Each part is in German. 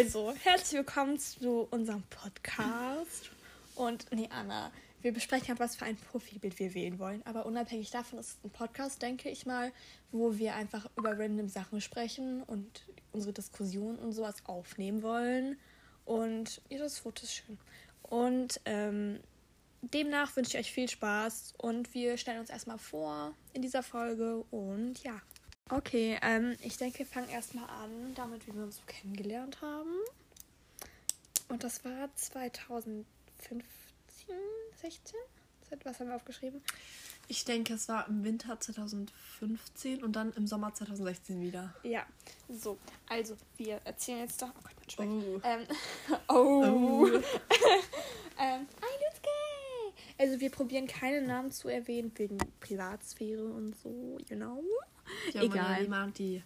Also, herzlich willkommen zu unserem Podcast. Und, nee, Anna, wir besprechen halt, was für ein Profilbild wir wählen wollen. Aber unabhängig davon ist es ein Podcast, denke ich mal, wo wir einfach über random Sachen sprechen und unsere Diskussion und sowas aufnehmen wollen. Und ja, das Foto ist schön. Und ähm, demnach wünsche ich euch viel Spaß und wir stellen uns erstmal vor in dieser Folge und ja. Okay, ähm, ich denke, wir fangen erstmal an, damit wie wir uns so kennengelernt haben. Und das war 2015, 16? Was haben wir aufgeschrieben? Ich denke, es war im Winter 2015 und dann im Sommer 2016 wieder. Ja, so. Also, wir erzählen jetzt doch. Oh Gott, mein Speck. Oh. Ähm, oh. oh. ähm, also, wir probieren keine Namen zu erwähnen wegen Privatsphäre und so, you know. Ja, Egal. Jemand die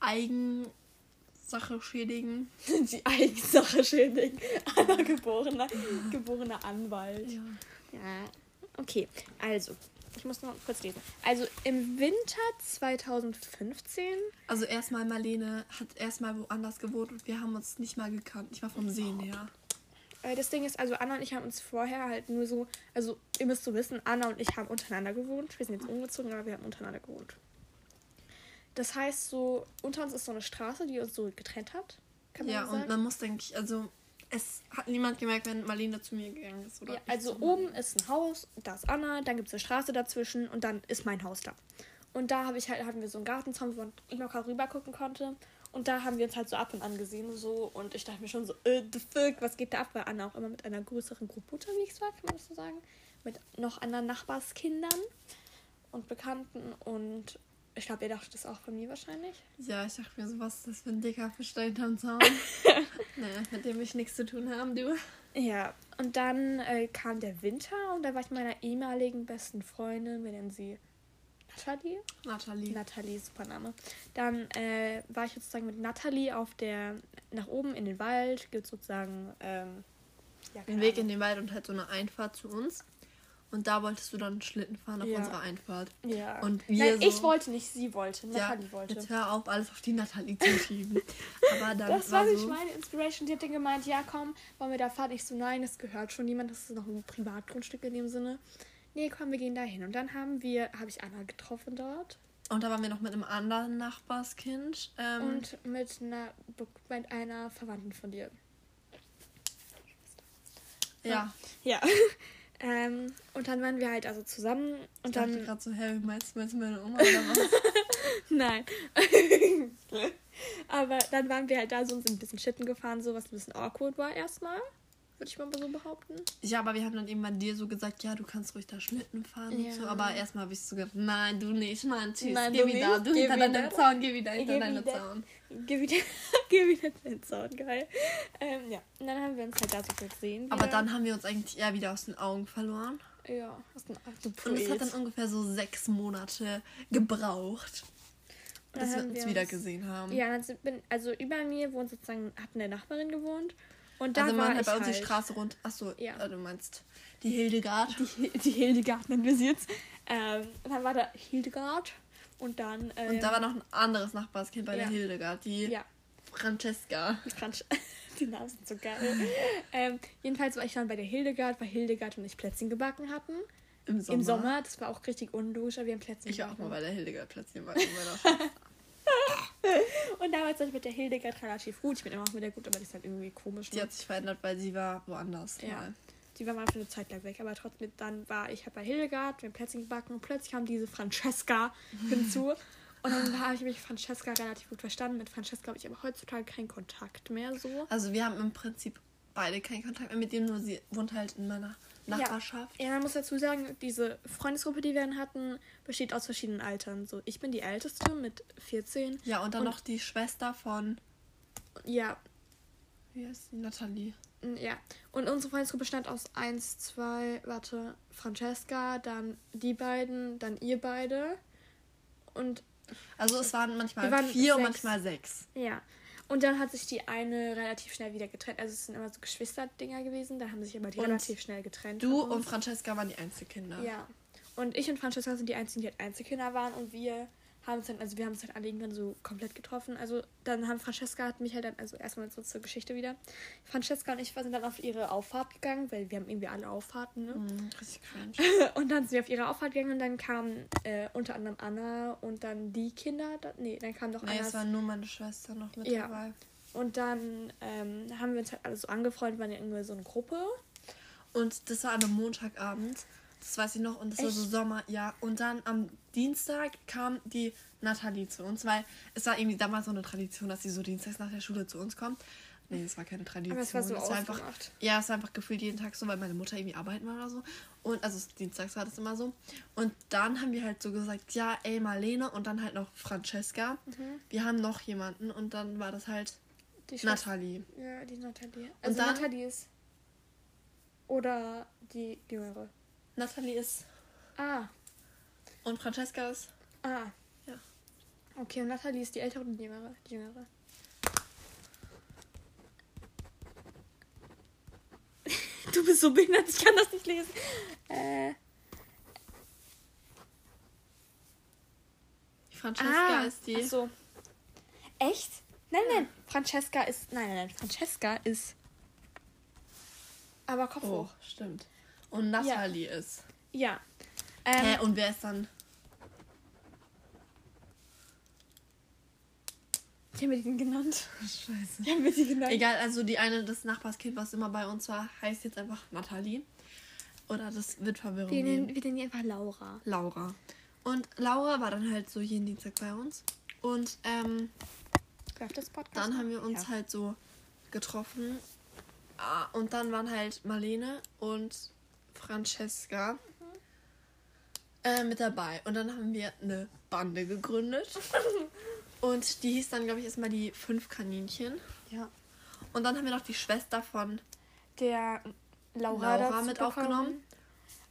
Eigensache schädigen. die Eigensache schädigen. Anna geborener, geborener Anwalt. Ja. ja. Okay, also, ich muss noch kurz lesen. Also im Winter 2015. Also erstmal Marlene hat erstmal woanders gewohnt und wir haben uns nicht mal gekannt. Ich war vom Sehen her. Äh, das Ding ist, also Anna und ich haben uns vorher halt nur so, also ihr müsst so wissen, Anna und ich haben untereinander gewohnt. Wir sind jetzt umgezogen, aber wir haben untereinander gewohnt. Das heißt so, unter uns ist so eine Straße, die uns so getrennt hat. Ja, und man muss, denke ich, also es hat niemand gemerkt, wenn Marlene zu mir gegangen ist. Oder ja, also oben ist ein Haus, da ist Anna, dann gibt es eine Straße dazwischen und dann ist mein Haus da. Und da hab ich halt, hatten wir so einen Gartenzaun, wo man locker rüber gucken konnte. Und da haben wir uns halt so ab und an gesehen so und ich dachte mir schon so, äh, the fuck, was geht da ab? Weil Anna auch immer mit einer größeren Gruppe unterwegs war, kann man das so sagen. Mit noch anderen Nachbarskindern und Bekannten und ich glaube, ihr dachtet das auch von mir wahrscheinlich. Ja, ich dachte mir so, was ist das für ein dicker Fisch hinterm Zaun? naja, mit dem ich nichts zu tun haben, du. Ja, und dann äh, kam der Winter und da war ich mit meiner ehemaligen besten Freundin, wir nennen sie Nathalie. Nathalie. Nathalie, super Name. Dann äh, war ich sozusagen mit Nathalie auf der, nach oben in den Wald, gibt sozusagen ähm, ja, den Weg in den Wald und halt so eine Einfahrt zu uns. Und da wolltest du dann Schlitten fahren auf ja. unserer Einfahrt. Ja. Und wir Nein, so, ich wollte nicht, sie wollte. Nathalie ja, wollte. Jetzt hör auf, alles auf die Nathalie zu schieben. Aber dann das war, war so, meine Inspiration. Die hat dann gemeint, ja komm, wollen wir da fahren? Ich so, nein, es gehört schon niemand. Das ist noch ein Privatgrundstück in dem Sinne nee, komm, wir gehen da hin. Und dann haben wir, habe ich Anna getroffen dort. Und da waren wir noch mit einem anderen Nachbarskind. Ähm, und mit einer, mit einer Verwandten von dir. Ja. Ja. ähm, und dann waren wir halt also zusammen. Und ich dann. gerade so, hä, meinst, meinst du meine Oma oder was? Nein. Aber dann waren wir halt da so und sind ein bisschen Schitten gefahren, so was ein bisschen awkward war erstmal würde ich mal so behaupten. Ja, aber wir haben dann eben bei dir so gesagt, ja, du kannst ruhig da Schlitten fahren ja. und so. Aber erstmal habe ich so gesagt, nein, du nicht, Mann, tschüss, nein, geh wieder, du hinter deinem Zaun, geh wieder hinter deinem Zaun. Geh wieder, geh wieder den Zaun, geil. Ähm, ja, und dann haben wir uns halt da so gesehen. Aber dann haben wir uns eigentlich eher wieder aus den Augen verloren. Ja, aus den Augen. Und es hat dann ungefähr so sechs Monate gebraucht. Bis wir uns wieder gesehen haben. Ja, also über mir wohnt sozusagen, hat eine Nachbarin gewohnt. Und da also man hat bei uns halt die Straße rund. Achso, ja. Äh, du meinst die Hildegard. Die, die Hildegard nennen wir sie jetzt. Ähm, dann war da Hildegard und dann. Ähm, und da war noch ein anderes Nachbarskind bei ja. der Hildegard, die ja. Francesca. Die, Namen sind so geil. ähm, jedenfalls war ich dann bei der Hildegard, weil Hildegard und ich Plätzchen gebacken hatten. Im Sommer. Im Sommer, das war auch richtig unlogisch, aber wir haben Plätzchen ich gebacken. Ich auch mal bei der Hildegard Plätzchen backen. und damals war ich mit der Hildegard relativ gut. Ich bin immer noch mit der gut, aber die ist halt irgendwie komisch. Die ne? hat sich verändert, weil sie war woanders. Ja. Mal. Die war mal für eine Zeit lang weg, aber trotzdem, dann war ich halt bei Hildegard, wir haben Plätzchen gebacken und plötzlich kam diese Francesca hinzu. Und dann habe ich mich Francesca relativ gut verstanden. Mit Francesca habe ich aber heutzutage keinen Kontakt mehr so. Also wir haben im Prinzip beide keinen Kontakt mehr mit dem, nur sie wohnt halt in meiner Nachbarschaft. Ja, ja man muss dazu sagen, diese Freundesgruppe, die wir dann hatten, besteht aus verschiedenen Altern. So, ich bin die Älteste mit 14. Ja, und dann und, noch die Schwester von. Ja. Wie heißt die? Nathalie. Ja. Und unsere Freundesgruppe bestand aus 1, 2, warte, Francesca, dann die beiden, dann ihr beide. Und. Also es waren manchmal waren vier sechs. und manchmal sechs. Ja. Und dann hat sich die eine relativ schnell wieder getrennt. Also es sind immer so Geschwisterdinger gewesen. Da haben sich aber die und relativ schnell getrennt. Du und Francesca waren die Einzelkinder. Ja. Und ich und Francesca sind die einzigen, die halt Einzelkinder waren. Und wir haben uns dann, also wir haben uns dann alle irgendwann so komplett getroffen. Also dann haben Francesca hat mich halt dann, also erstmal so zur Geschichte wieder. Francesca und ich sind dann auf ihre Auffahrt gegangen, weil wir haben irgendwie alle Auffahrten, ne? Mm, richtig cringe. und dann sind wir auf ihre Auffahrt gegangen und dann kamen äh, unter anderem Anna und dann die Kinder. Da, nee, dann kam doch Nee, Annas, es war nur meine Schwester noch mit ja. dabei. Und dann ähm, haben wir uns halt alle so angefreundet, waren ja irgendwie so eine Gruppe. Und das war an einem Montagabend. Das weiß ich noch. Und es war so Sommer, ja. Und dann am Dienstag kam die Nathalie zu uns, weil es war irgendwie damals so eine Tradition, dass sie so dienstags nach der Schule zu uns kommt. Nee, es war keine Tradition. Aber es war so es war einfach, Ja, es war einfach gefühlt jeden Tag so, weil meine Mutter irgendwie arbeiten war oder so. Und also dienstags war das immer so. Und dann haben wir halt so gesagt, ja, ey, Marlene und dann halt noch Francesca. Mhm. Wir haben noch jemanden und dann war das halt die Nathalie. Ja, die Nathalie. Also dann, Nathalie ist. Oder die Jüngere. Nathalie ist. Ah. Und Francesca ist. Ah. Ja. Okay, und Nathalie ist die ältere und die jüngere. Die jüngere. du bist so behindert, ich kann das nicht lesen. Äh. Francesca ah, ist die. Ach so. Echt? Nein, nein. Francesca ist. Nein, nein, nein. Francesca ist. Aber Kopf oh, stimmt. Und Nathalie ja. ist. Ja. Ähm, Hä, und wer ist dann? Ich habe mir den genannt. Scheiße. Ich habe mir die genannt. Egal, also die eine, das Nachbarskind, was immer bei uns war, heißt jetzt einfach Nathalie. Oder das wird Verwirrung wir nennen, wir nennen die einfach Laura. Laura. Und Laura war dann halt so jeden Dienstag bei uns. Und ähm, dann haben wir uns ja. halt so getroffen. Ah, und dann waren halt Marlene und Francesca mhm. äh, mit dabei. Und dann haben wir eine Bande gegründet. und die hieß dann, glaube ich, erstmal die fünf Kaninchen. Ja. Und dann haben wir noch die Schwester von der Laura, Laura mit bekommen. aufgenommen.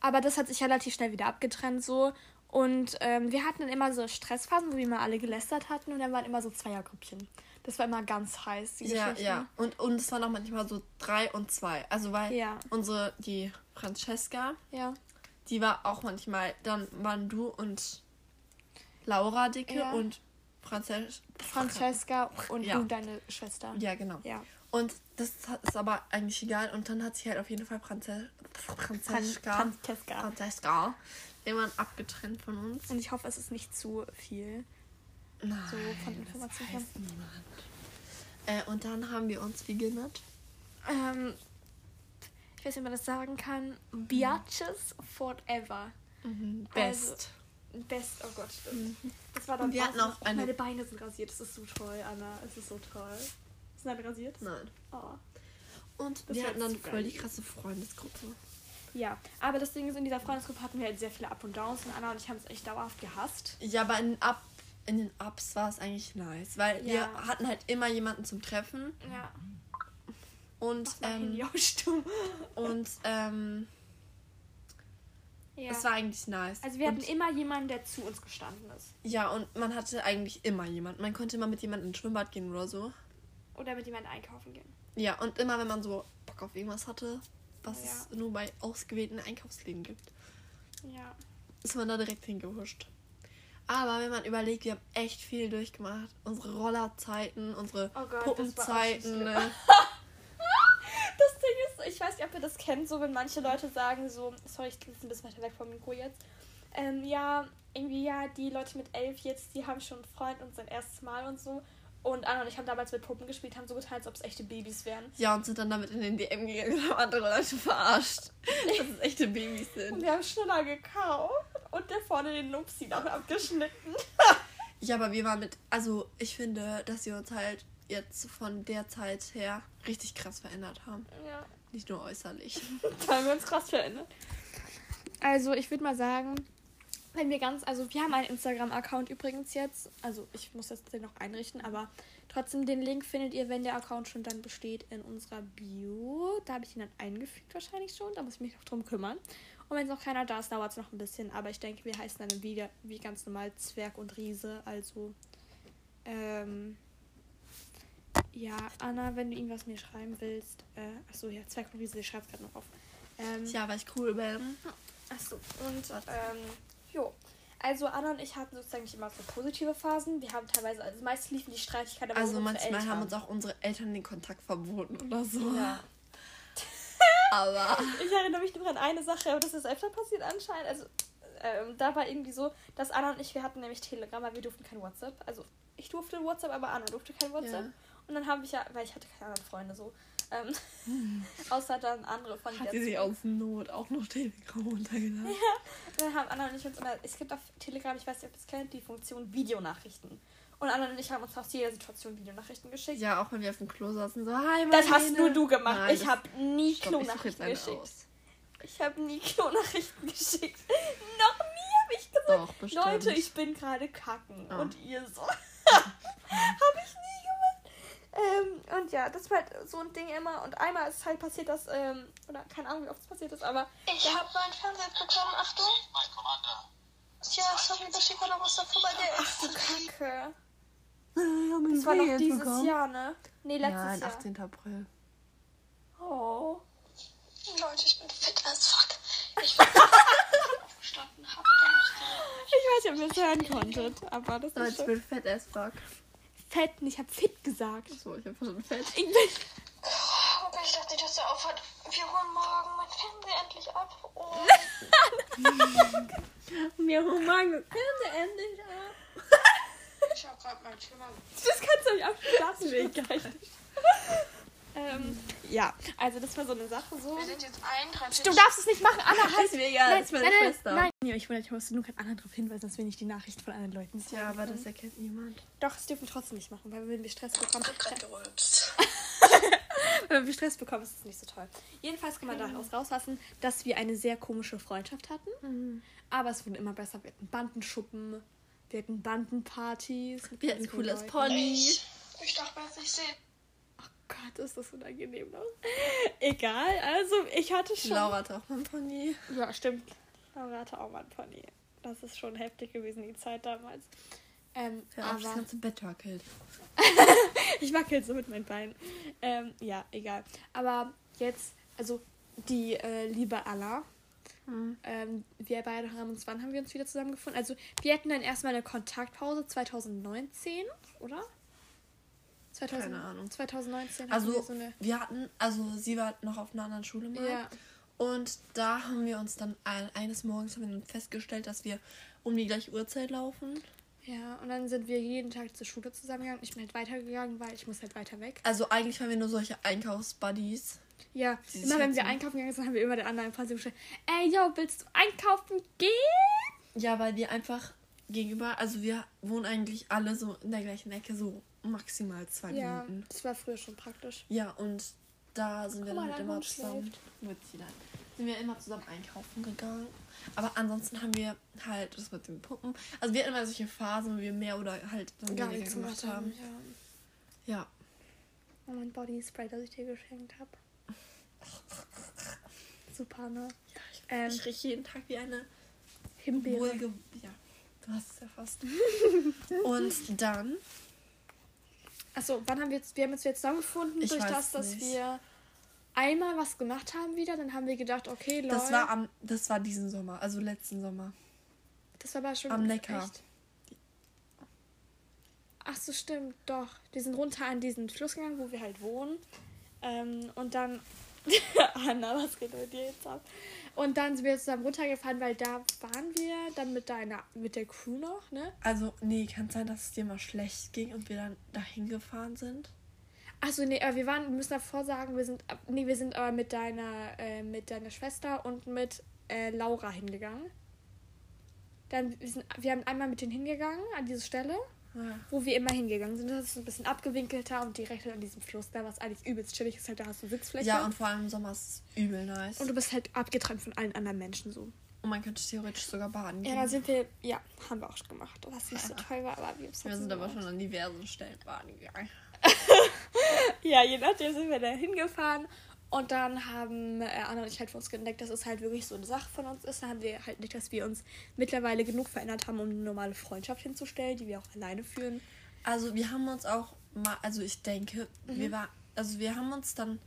Aber das hat sich relativ schnell wieder abgetrennt so. Und ähm, wir hatten dann immer so Stressphasen, wo wir mal alle gelästert hatten und dann waren immer so Zweiergrüppchen. Das war immer ganz heiß, die ja. Ja, und, und es waren auch manchmal so drei und zwei. Also weil ja. unsere, die Francesca, ja. die war auch manchmal, dann waren du und Laura dicke ja. und Frances Francesca und ja. du deine Schwester. Ja, genau. Ja. Und das ist aber eigentlich egal. Und dann hat sich halt auf jeden Fall Frances Francesca, Francesca. Francesca irgendwann abgetrennt von uns. Und ich hoffe, es ist nicht zu viel. Nein, so von Informationen. Äh, und dann haben wir uns wie genannt? Ähm, ich weiß nicht, wie man das sagen kann. Mhm. Biatches Forever. Mhm. Best. Also, best, oh Gott, stimmt. Mhm. Das war dann wir hatten auch eine... Meine Beine sind rasiert, das ist so toll, Anna. Es ist so toll. Sind alle rasiert? Nein. Oh. Und das wir hatten dann voll die krasse Freundesgruppe. Ja, aber das Ding ist, in dieser Freundesgruppe hatten wir halt sehr viele Up und Downs und Anna und ich haben es echt dauerhaft gehasst. Ja, aber in Up in den Ups war es eigentlich nice, weil ja. wir hatten halt immer jemanden zum Treffen. Ja. Und ähm, und ähm, ja. es war eigentlich nice. Also wir und, hatten immer jemanden, der zu uns gestanden ist. Ja, und man hatte eigentlich immer jemanden. Man konnte immer mit jemandem ins Schwimmbad gehen oder so. Oder mit jemandem einkaufen gehen. Ja, und immer wenn man so Bock auf irgendwas hatte, was ja. es nur bei ausgewählten Einkaufsläden gibt. Ja. Ist man da direkt hingehuscht. Aber wenn man überlegt, wir haben echt viel durchgemacht. Unsere Rollerzeiten, unsere oh Gott, Puppenzeiten. Das, ne? das Ding ich weiß nicht, ob ihr das kennt, so wenn manche Leute sagen so, sorry, ich bin ein bisschen weiter weg vom Mikro jetzt. Ähm, ja, irgendwie, ja, die Leute mit elf jetzt, die haben schon einen Freund und sein erstes Mal und so. Und Anna und ich haben damals mit Puppen gespielt, haben so getan, als ob es echte Babys wären. Ja, und sind dann damit in den DM gegangen und haben andere Leute verarscht, dass es echte Babys sind. Und wir haben schneller gekauft und der vorne den Nupsi noch abgeschnitten. ja, aber wir waren mit, also ich finde, dass wir uns halt jetzt von der Zeit her richtig krass verändert haben. Ja. Nicht nur äußerlich. da haben wir uns krass verändert. Also ich würde mal sagen, wenn wir ganz, also wir haben einen Instagram-Account übrigens jetzt. Also ich muss das den noch einrichten, aber trotzdem den Link findet ihr, wenn der Account schon dann besteht, in unserer Bio. Da habe ich ihn dann eingefügt wahrscheinlich schon. Da muss ich mich noch drum kümmern. Und wenn es noch keiner da ist, dauert es noch ein bisschen. Aber ich denke, wir heißen dann wieder wie ganz normal Zwerg und Riese. Also, ähm, ja, Anna, wenn du irgendwas mir schreiben willst. Äh, achso, ja, Zwerg und Riese, ich schreibe gerade noch auf. Ähm, ja, weil ich cool bin. Achso, und, ähm, Jo. Also Anna und ich hatten sozusagen nicht immer so positive Phasen. Wir haben teilweise, also meist liefen die Streitigkeiten aber Also manchmal haben uns auch unsere Eltern den Kontakt verboten oder so. Ja. Aber. Ich erinnere mich nur an eine Sache, aber das ist öfter passiert anscheinend. Also ähm, da war irgendwie so, dass Anna und ich, wir hatten nämlich Telegram, aber wir durften kein WhatsApp. Also ich durfte WhatsApp, aber Anna durfte kein WhatsApp. Ja. Und dann habe ich ja, weil ich hatte keine anderen Freunde so, ähm, außer dann andere von Hat sie sich aus Not auch noch Telegram runtergeladen? Dann haben Anna und ich uns immer, es gibt auf Telegram, ich weiß nicht, ob ihr es kennt, die Funktion Videonachrichten. Und Anna und ich haben uns aus jeder Situation Videonachrichten geschickt. Ja, auch wenn wir auf dem Klo saßen, so, hi, Das hast Marlene." nur du gemacht. Nein, ich habe nie Klonachrichten geschickt. aus. Ich habe nie Klonachrichten geschickt. Noch nie habe ich gesagt, Doch, bestimmt. Leute, ich bin gerade kacken. Ah. Und ihr so. habe ich. Ähm, und ja, das war halt so ein Ding immer. Und einmal ist halt passiert, dass, ähm, oder keine Ahnung, wie oft es passiert ist, aber Ich habe meinen Fernseher bekommen, Achtung. Ja, sorry, da steht noch was davor bei der ach du Kacke. Das Das war doch dieses Jahr, ne? Nee, letztes Nein, Jahr. 18. April. Oh. Leute, ich bin fit as fuck. Ich bin verstanden hab, Ich weiß nicht, ob ihr es hören konntet, aber das Leute, ist ich schon bin fett as fuck. Fett. und Ich habe fit gesagt. So, ich hab schon fett. Ich bin Okay, ich dachte, dass er aufhört. Wir holen morgen mein Fernseher endlich ab. Oh. Mir Humor Fernseher endlich ab. Ich habe gerade mein Zimmer. Das kannst du euch auch lassen, will ich gar nicht. ähm, ja, also das war so eine Sache so. Wir sind jetzt 31. Du darfst es nicht machen, Anna, halt! Ist mir egal, Nein, das ist meine nein, Schwester. Nein, nein. Ja, ich, wollte, ich nur gerade anderen darauf hinweisen, dass wir nicht die Nachricht von anderen Leuten sagen. Ja, aber können. das erkennt niemand. Doch, das dürfen wir trotzdem nicht machen, weil wenn wir Stress bekommen, Ich wenn wir Stress bekommen, ist es nicht so toll. Jedenfalls kann man daraus rauslassen, dass wir eine sehr komische Freundschaft hatten. Mhm. Aber es wurde immer besser. Wir hatten Bandenschuppen, wir hatten Bandenpartys. Wir hatten ein cooles Leuten. Pony. Ich, ich darf es nicht sehen. Oh Gott, ist das unangenehm noch. Egal, also ich hatte schon. Laura hatte auch mal ein Pony. Ja, stimmt. Laura hatte auch mal ein Pony. Das ist schon heftig gewesen, die Zeit damals. Ähm, Der auch das aber ganze Bett wackelt. ich wackel so mit meinen Beinen. Ähm, ja, egal. Aber jetzt, also die äh, liebe Anna, Mhm. ähm, wir beide haben uns, wann haben wir uns wieder zusammengefunden? Also wir hatten dann erstmal eine Kontaktpause 2019, oder? 2000, Keine Ahnung. 2019 hatten wir Also, so eine. wir hatten, also sie war noch auf einer anderen Schule mal. Ja. Und da haben wir uns dann ein, eines Morgens haben wir dann festgestellt, dass wir um die gleiche Uhrzeit laufen. Ja, und dann sind wir jeden Tag zur Schule zusammengegangen. Ich bin halt weitergegangen, weil ich muss halt weiter weg. Also eigentlich waren wir nur solche Einkaufsbuddies. Ja, Die immer wenn wir einkaufen gegangen sind, haben wir immer den anderen Fernsehen gestellt. Ey, yo, willst du einkaufen gehen? Ja, weil wir einfach gegenüber, also wir wohnen eigentlich alle so in der gleichen Ecke, so maximal zwei Ja, Minuten. das war früher schon praktisch. Ja, und da sind wir Guck dann halt immer zusammen. Mit sie dann. Sind wir immer zusammen einkaufen gegangen. Aber ansonsten haben wir halt das mit den Puppen. Also wir hatten immer solche Phasen, wo wir mehr oder halt dann Gar weniger nichts gemacht haben. haben. Ja. Ja. Und mein Body Spray, das ich dir geschenkt habe. Super, ne? Ähm, ich rieche jeden Tag wie eine Himbeere. wohlge... Ja, du hast es ja fast. und dann, Achso, wann haben wir jetzt, wir haben uns jetzt zusammengefunden Ich durch das, dass nicht. wir einmal was gemacht haben wieder. Dann haben wir gedacht, okay, Leute. das war am, das war diesen Sommer, also letzten Sommer. das war aber schon am Neckar. echt- Ach so, stimmt, doch. Die sind runter an diesen Fluss gegangen, wo wir halt wohnen. Ähm, und dann. Anna, was geht mit dir jetzt ab? Und dann sind wir zusammen runtergefahren, weil da waren wir dann mit deiner, mit der Crew noch, ne? Also, nee, kann sein, dass es dir mal schlecht ging und wir dann dahin gefahren sind. Achso, nee, wir waren, wir müssen davor sagen, wir sind, nee, wir sind aber mit deiner, äh, mit deiner Schwester und mit äh, Laura hingegangen. Dann, wir, sind, wir haben einmal mit denen hingegangen, an diese Stelle, Ja. wo wir immer hingegangen sind. Das ist ein bisschen abgewinkelter und direkt an diesem Fluss, da was eigentlich übelst chillig ist, halt, da hast du Sitzfläche. Ja, und vor allem im Sommer ist es übel nice. und du bist halt abgetrennt von allen anderen Menschen so. Und man könnte theoretisch sogar baden Ja, gehen. da sind wir, ja, haben wir auch schon gemacht, was nicht so toll war, aber wir wir sind aber schon an diversen Stellen baden gegangen. Ja, je nachdem sind wir da hingefahren. Und dann haben äh, Anna und ich halt für uns entdeckt, dass es halt wirklich so eine Sache von uns ist. Da haben wir halt nicht, dass wir uns mittlerweile genug verändert haben, um eine normale Freundschaft hinzustellen, die wir auch alleine führen. Also wir haben uns auch mal, also ich denke, Mhm. wir war, also wir haben uns dann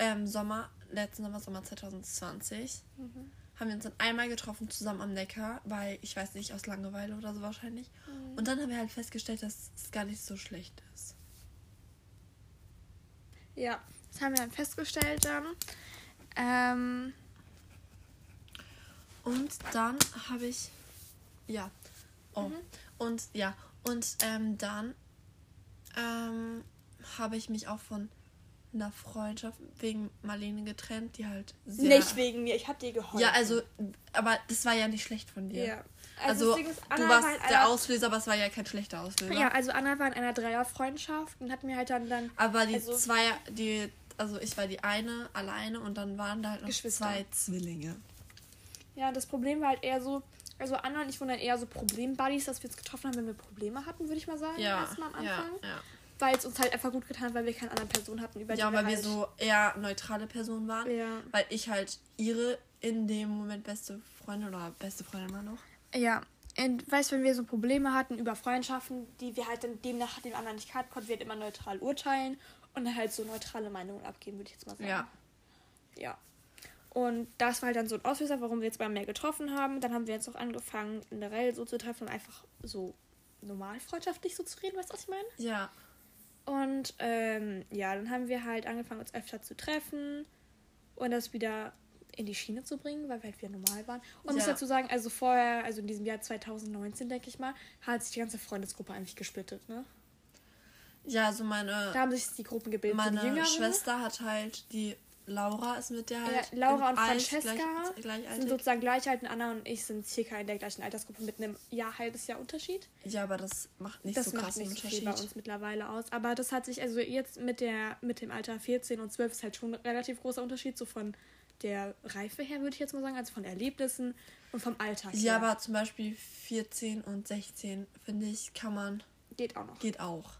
ähm, Sommer, letzten Sommer, Sommer 2020, Mhm. haben wir uns dann einmal getroffen zusammen am Neckar, weil ich weiß nicht, aus Langeweile oder so wahrscheinlich. Mhm. Und dann haben wir halt festgestellt, dass es gar nicht so schlecht ist. Ja, das haben wir dann festgestellt dann. Ähm, Und dann habe ich. Ja. Oh. Und ja. Und ähm, dann ähm, habe ich mich auch von einer Freundschaft wegen Marlene getrennt, die halt sehr. nicht wegen mir, ich hab dir geholfen. Ja, also, aber das war ja nicht schlecht von dir. Ja. Also, ist, du Anna warst war der Auslöser, aber es war ja kein schlechter Auslöser. Ja, also Anna war in einer Dreierfreundschaft und hat mir halt dann, dann Aber die also, zwei, die, also ich war die eine alleine und dann waren da halt noch Geschwister. zwei Zwillinge. Ja, das Problem war halt eher so, also Anna und ich waren dann eher so Problem-Buddies, dass wir uns getroffen haben, wenn wir Probleme hatten, würde ich mal sagen. Ja, Erstmal am ja, Anfang. ja. Weil es uns halt einfach gut getan hat, weil wir keine andere Person hatten, über Ja, die weil wir wir halt, so eher neutrale Personen waren. Ja. Weil ich halt ihre in dem Moment beste Freundin oder beste Freundin war noch. Ja. Und weißt wenn wir so Probleme hatten über Freundschaften, die wir halt dann demnach dem anderen nicht kannten, konnten wir halt immer neutral urteilen und halt so neutrale Meinungen abgeben, würde ich jetzt mal sagen. Ja. Ja. Und das war halt dann so ein Auslöser, warum wir jetzt mal mehr getroffen haben. Dann haben wir jetzt auch angefangen, generell so zu treffen und einfach so normal freundschaftlich so zu reden, weißt du, was ich meine? Ja. Und ähm, ja, dann haben wir halt angefangen, uns öfter zu treffen und das wieder in die Schiene zu bringen, weil wir halt wieder normal waren. Und muss Ja. dazu sagen, also vorher, also in diesem Jahr 2019, denke ich mal, hat sich die ganze Freundesgruppe eigentlich gesplittet, ne? Ja, also meine, Da haben sich die Gruppen gebildet. so meine Jüngere, Schwester hat halt, die Laura ist mit der ja, halt. Laura im und Francesca Gleich, sind sozusagen gleich alt und Anna und ich sind circa in der gleichen Altersgruppe mit einem Jahr, halbes Jahr Unterschied. ja, aber das macht nicht Das so krass einen so viel bei Unterschied. uns mittlerweile aus. Aber das hat sich, also jetzt mit der mit dem Alter 14 und 12 ist halt schon ein relativ großer Unterschied, so von der Reife her, würde ich jetzt mal sagen, also von Erlebnissen und vom Alltag her. Ja, aber zum Beispiel 14 und 16, finde ich, kann man, Geht auch noch. geht auch.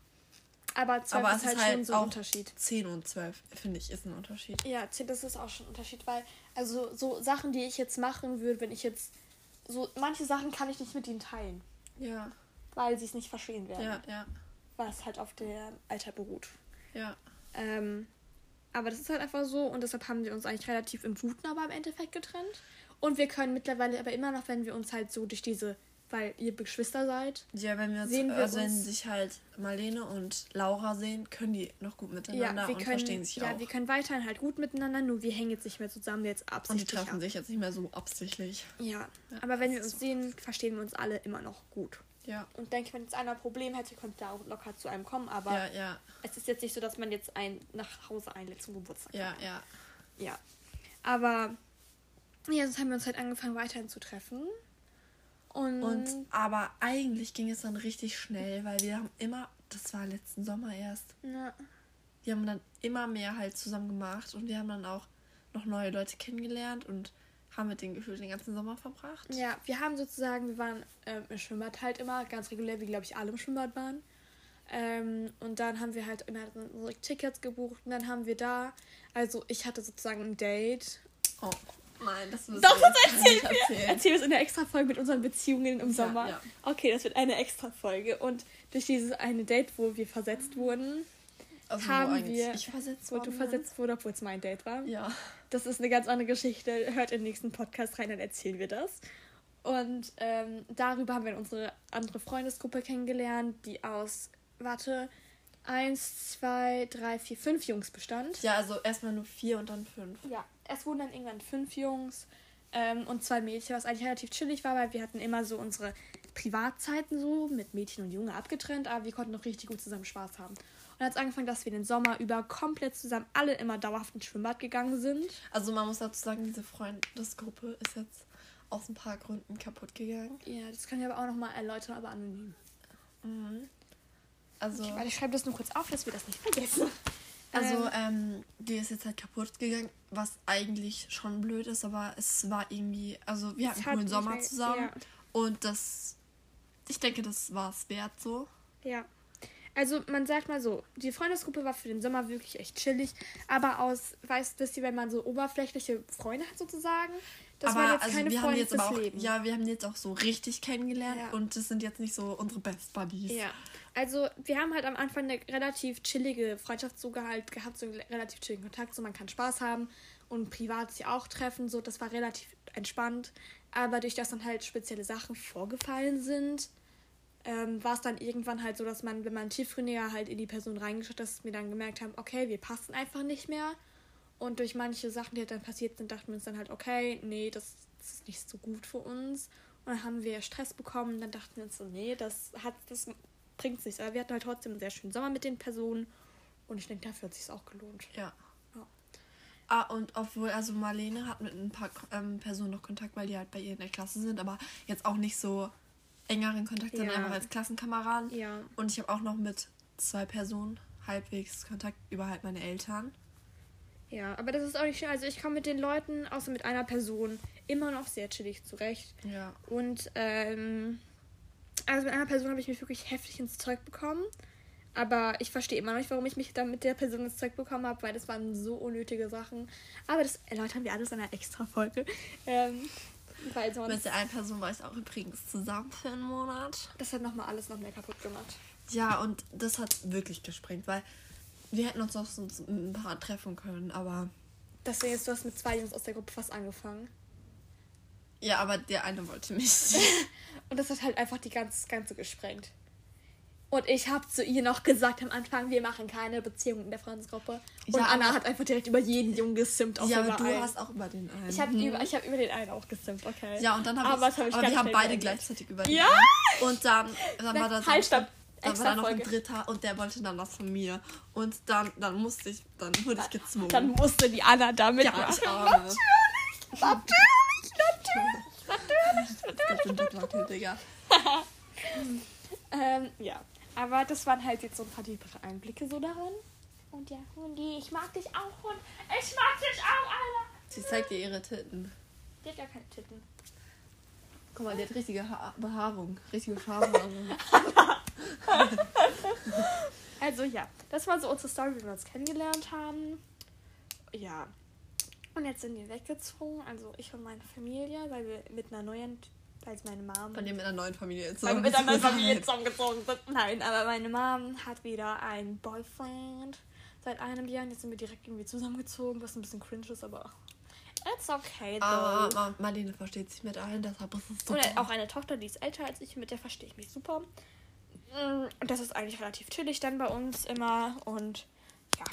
Aber 12 aber ist es halt, ist halt schon so ein Unterschied. 10 und 12, finde ich, ist ein Unterschied. Ja, 10, das ist auch schon ein Unterschied, weil, also so Sachen, die ich jetzt machen würde, wenn ich jetzt, so manche Sachen kann ich nicht mit ihnen teilen, Ja, weil sie es nicht verstehen werden, ja, ja, was halt auf der Alter beruht. ja. Ähm, aber das ist halt einfach so und deshalb haben wir uns eigentlich relativ im Guten aber im Endeffekt getrennt. Und wir können mittlerweile aber immer noch, wenn wir uns halt so durch diese, weil ihr Geschwister seid, Ja, wenn wir uns, Sehen wir also wenn sich halt Marlene und Laura sehen, können die noch gut miteinander ja, und können, verstehen sich ja, auch. wir können weiterhin halt gut miteinander, nur wir hängen jetzt nicht mehr zusammen, jetzt und die absichtlich treffen ab. sich jetzt nicht mehr so absichtlich. Ja, aber wenn wir uns sehen, verstehen wir uns alle immer noch gut. Ja, Und denke, wenn jetzt einer ein Problem hätte, könnte er auch locker zu einem kommen, aber ja, ja, es ist jetzt nicht so, dass man jetzt einen nach Hause einlädt zum Geburtstag. ja, ja. Ja. Aber ja, sonst haben wir uns halt angefangen, weiterhin zu treffen. Und, Und aber eigentlich ging es dann richtig schnell, weil wir haben immer, das war letzten Sommer erst, ja, wir haben dann immer mehr halt zusammen gemacht und wir haben dann auch noch neue Leute kennengelernt und haben mit denen gefühlt den ganzen Sommer verbracht. ja, wir haben sozusagen, wir waren ähm, im Schwimmbad halt immer, ganz regulär, wie glaube ich alle im Schwimmbad waren. Ähm, und dann haben wir halt immer unsere Tickets gebucht und dann haben wir da, also ich hatte sozusagen ein Date. Oh, nein, das müssen Doch, wir das jetzt nicht erzählen erzählen. Erzählen wir es in der extra Folge mit unseren Beziehungen im Ja, Sommer. ja. Okay, das wird eine extra Folge. Und durch dieses eine Date, wo wir versetzt wurden, Also, haben wo wir- ich versetzt wo du versetzt wurdest, obwohl es mein Date war. Ja. Das ist eine ganz andere Geschichte. Hört in den nächsten Podcast rein, dann erzählen wir das. Und ähm, darüber haben wir unsere andere Freundesgruppe kennengelernt, die aus, warte, eins, zwei, drei, vier, fünf Jungs bestand. Ja, also erstmal nur vier und dann fünf. Ja, es wurden dann irgendwann fünf Jungs ähm, und zwei Mädchen, was eigentlich relativ chillig war, weil wir hatten immer so unsere Privatzeiten so mit Mädchen und Junge abgetrennt, aber wir konnten noch richtig gut zusammen Spaß haben. Und dann hat es angefangen, dass wir den Sommer über komplett zusammen alle immer dauerhaft ins Schwimmbad gegangen sind. Also man muss dazu sagen, diese Freundesgruppe ist jetzt aus ein paar Gründen kaputt gegangen. Ja, das kann ich aber auch nochmal erläutern, aber anonym. Mhm. Also, Okay, warte, ich schreibe das nur kurz auf, dass wir das nicht vergessen. Also Ähm, ähm, die ist jetzt halt kaputt gegangen, was eigentlich schon blöd ist, aber es war irgendwie, also wir hatten einen coolen Sommer zusammen und das, ich denke, das war es wert so. Ja, ja. Also man sagt mal so, die Freundesgruppe war für den Sommer wirklich echt chillig, aber aus, weißt ihr, wenn man so oberflächliche Freunde hat sozusagen, Das aber waren jetzt also keine wir haben Freunde jetzt aber auch, Leben. ja, wir haben jetzt auch so richtig kennengelernt Ja. und das sind jetzt nicht so unsere Best Buddies. Ja, also wir haben halt am Anfang eine relativ chillige Freundschaft so gehalt, gehabt, so einen relativ chilligen Kontakt, so man kann Spaß haben und privat sich auch treffen, so das war relativ entspannt. Aber durch das dann halt spezielle Sachen vorgefallen sind, ähm, war es dann irgendwann halt so, dass man, wenn man tiefgründiger halt in die Person reingeschaut hat, dass wir dann gemerkt haben, okay, wir passen einfach nicht mehr. Und durch manche Sachen, die halt dann passiert sind, dachten wir uns dann halt, okay, nee, das, das ist nicht so gut für uns. Und dann haben wir Stress bekommen. Dann dachten wir uns so, nee, das hat, das bringt nichts. Aber wir hatten halt trotzdem einen sehr schönen Sommer mit den Personen. Und ich denke, dafür hat es sich auch gelohnt. Ja. Ja. Ah, und obwohl, also Marlene hat mit ein paar ähm, Personen noch Kontakt, weil die halt bei ihr in der Klasse sind, aber jetzt auch nicht so engeren Kontakt, sondern Ja. einfach als Klassenkameraden. Ja. Und ich habe auch noch mit zwei Personen halbwegs Kontakt über halt meine Eltern. Ja, aber das ist auch nicht schön. Also ich komme mit den Leuten, außer mit einer Person, immer noch sehr chillig zurecht. Ja. Und ähm, also mit einer Person habe ich mich wirklich heftig ins Zeug bekommen. Aber ich verstehe immer noch nicht, warum ich mich dann mit der Person ins Zeug bekommen habe, weil das waren so unnötige Sachen. Aber das erläutern wir alles in einer extra Folge. Ähm, weil sonst. Mit der einen Person war ich auch übrigens zusammen für einen Monat. Das hat nochmal alles noch mehr kaputt gemacht. Ja, und das hat wirklich gesprengt, weil wir hätten uns auch sonst ein paar treffen können, aber. Deswegen jetzt, du hast mit zwei Jungs aus der Gruppe fast angefangen. Ja, aber der eine wollte nicht. Und das hat halt einfach die ganze, Ganze gesprengt. Und ich habe zu ihr noch gesagt am Anfang, wir machen keine Beziehung in der Freundesgruppe. Und Ja, Anna hat einfach direkt über jeden Jungen gesimmt. außer ja, aber du einen. hast auch über den einen. Ich habe Mhm. über, ich hab über den einen auch gesimmt, okay. Ja, und dann habe aber ich, das hab ich aber wir haben beide gleichzeitig über den Ja! einen. Und dann, dann war da so Halt, stopp. dann war da noch ein dritter und der wollte dann was von mir. Und dann, dann musste ich, dann wurde ich gezwungen. Dann musste die Anna damit ja, machen. ich arme. Natürlich, natürlich, Das gibt ein Digga. Ähm, ja. Aber das waren halt jetzt so ein paar tiefere Einblicke so darin. Und ja, Hundi, ich mag dich auch, Hund. Ich mag dich auch, Anna. Sie zeigt dir ihre Titten. Die hat gar keine Titten. Guck mal, die hat richtige ha Behaarung. Richtige Schamhaarung. Also ja, das war so unsere Story, wie wir uns kennengelernt haben. Ja. Und jetzt sind wir weggezogen, also ich und meine Familie, weil wir mit einer neuen, weil meine Mom Von dem mit einer neuen Familie wir mit einer neuen Familie zusammengezogen sind. Nein, aber meine Mom hat wieder einen Boyfriend seit einem Jahr und jetzt sind wir direkt irgendwie zusammengezogen, was ein bisschen cringe ist, aber it's okay though. Aber Ma- Marlene versteht sich mit allen, deshalb ist es Und super. auch eine Tochter, die ist älter als ich, mit der verstehe ich mich super. Mm, Und das ist eigentlich relativ chillig dann bei uns immer. Und ja,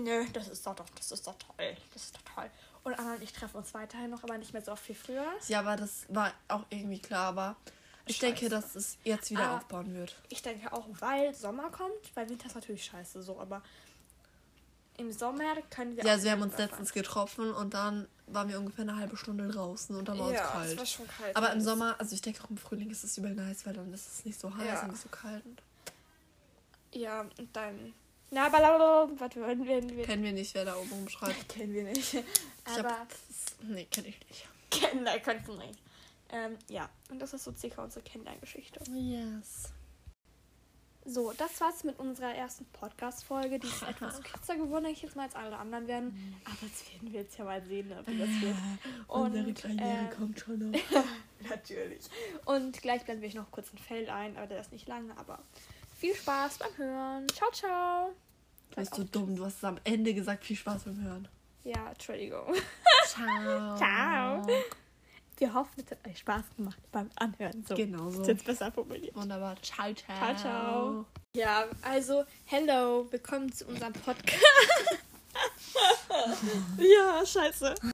nö, das ist doch, doch das ist doch toll. Das ist doch toll. Und Anna und ich treffen uns weiterhin noch, aber nicht mehr so oft wie früher. Ja, aber das war auch irgendwie klar, aber ich Scheiße. denke, dass es jetzt wieder Ah. aufbauen wird. Ich denke auch, weil Sommer kommt, weil Winter ist natürlich scheiße so, aber im Sommer können wir Ja, also wir haben uns letztens getroffen und dann waren wir ungefähr eine halbe Stunde draußen und dann war ja, es es kalt. war schon kalt. Aber im Sommer, also ich denke auch im Frühling ist es übel nice, weil dann ist es nicht so heiß Ja. und nicht so kalt. Ja, und dann. Na, aber warte, wir, wir, kennen wir nicht, wer da oben rumschreibt. kennen wir nicht. Ich Aber hab, das nee, kenne ich nicht. Kinder könnten nicht. Ähm, ja, und das ist so circa unsere Kindergeschichte. Yes. So, das war's mit unserer ersten Podcast-Folge. Die ist etwas kürzer geworden, denke ich jetzt mal, als alle anderen werden. Aber das werden wir jetzt ja mal sehen, ne, wie das wird. Unsere Und, Karriere ähm, kommt schon noch. Natürlich. Und gleich blenden wir noch kurz ein Feld ein, aber der ist nicht lange, aber viel Spaß beim Hören. Ciao, ciao. Du bist so dumm, du hast es am Ende gesagt, viel Spaß beim Hören. Ja, Entschuldigung. Ciao. Ciao. Wir hoffen, es hat euch Spaß gemacht beim Anhören. So. Genau so. Ist jetzt besser formuliert. Wunderbar. Ciao, ciao. Ciao, ciao. Ja, also, hello, willkommen zu unserem Podcast. ja, scheiße.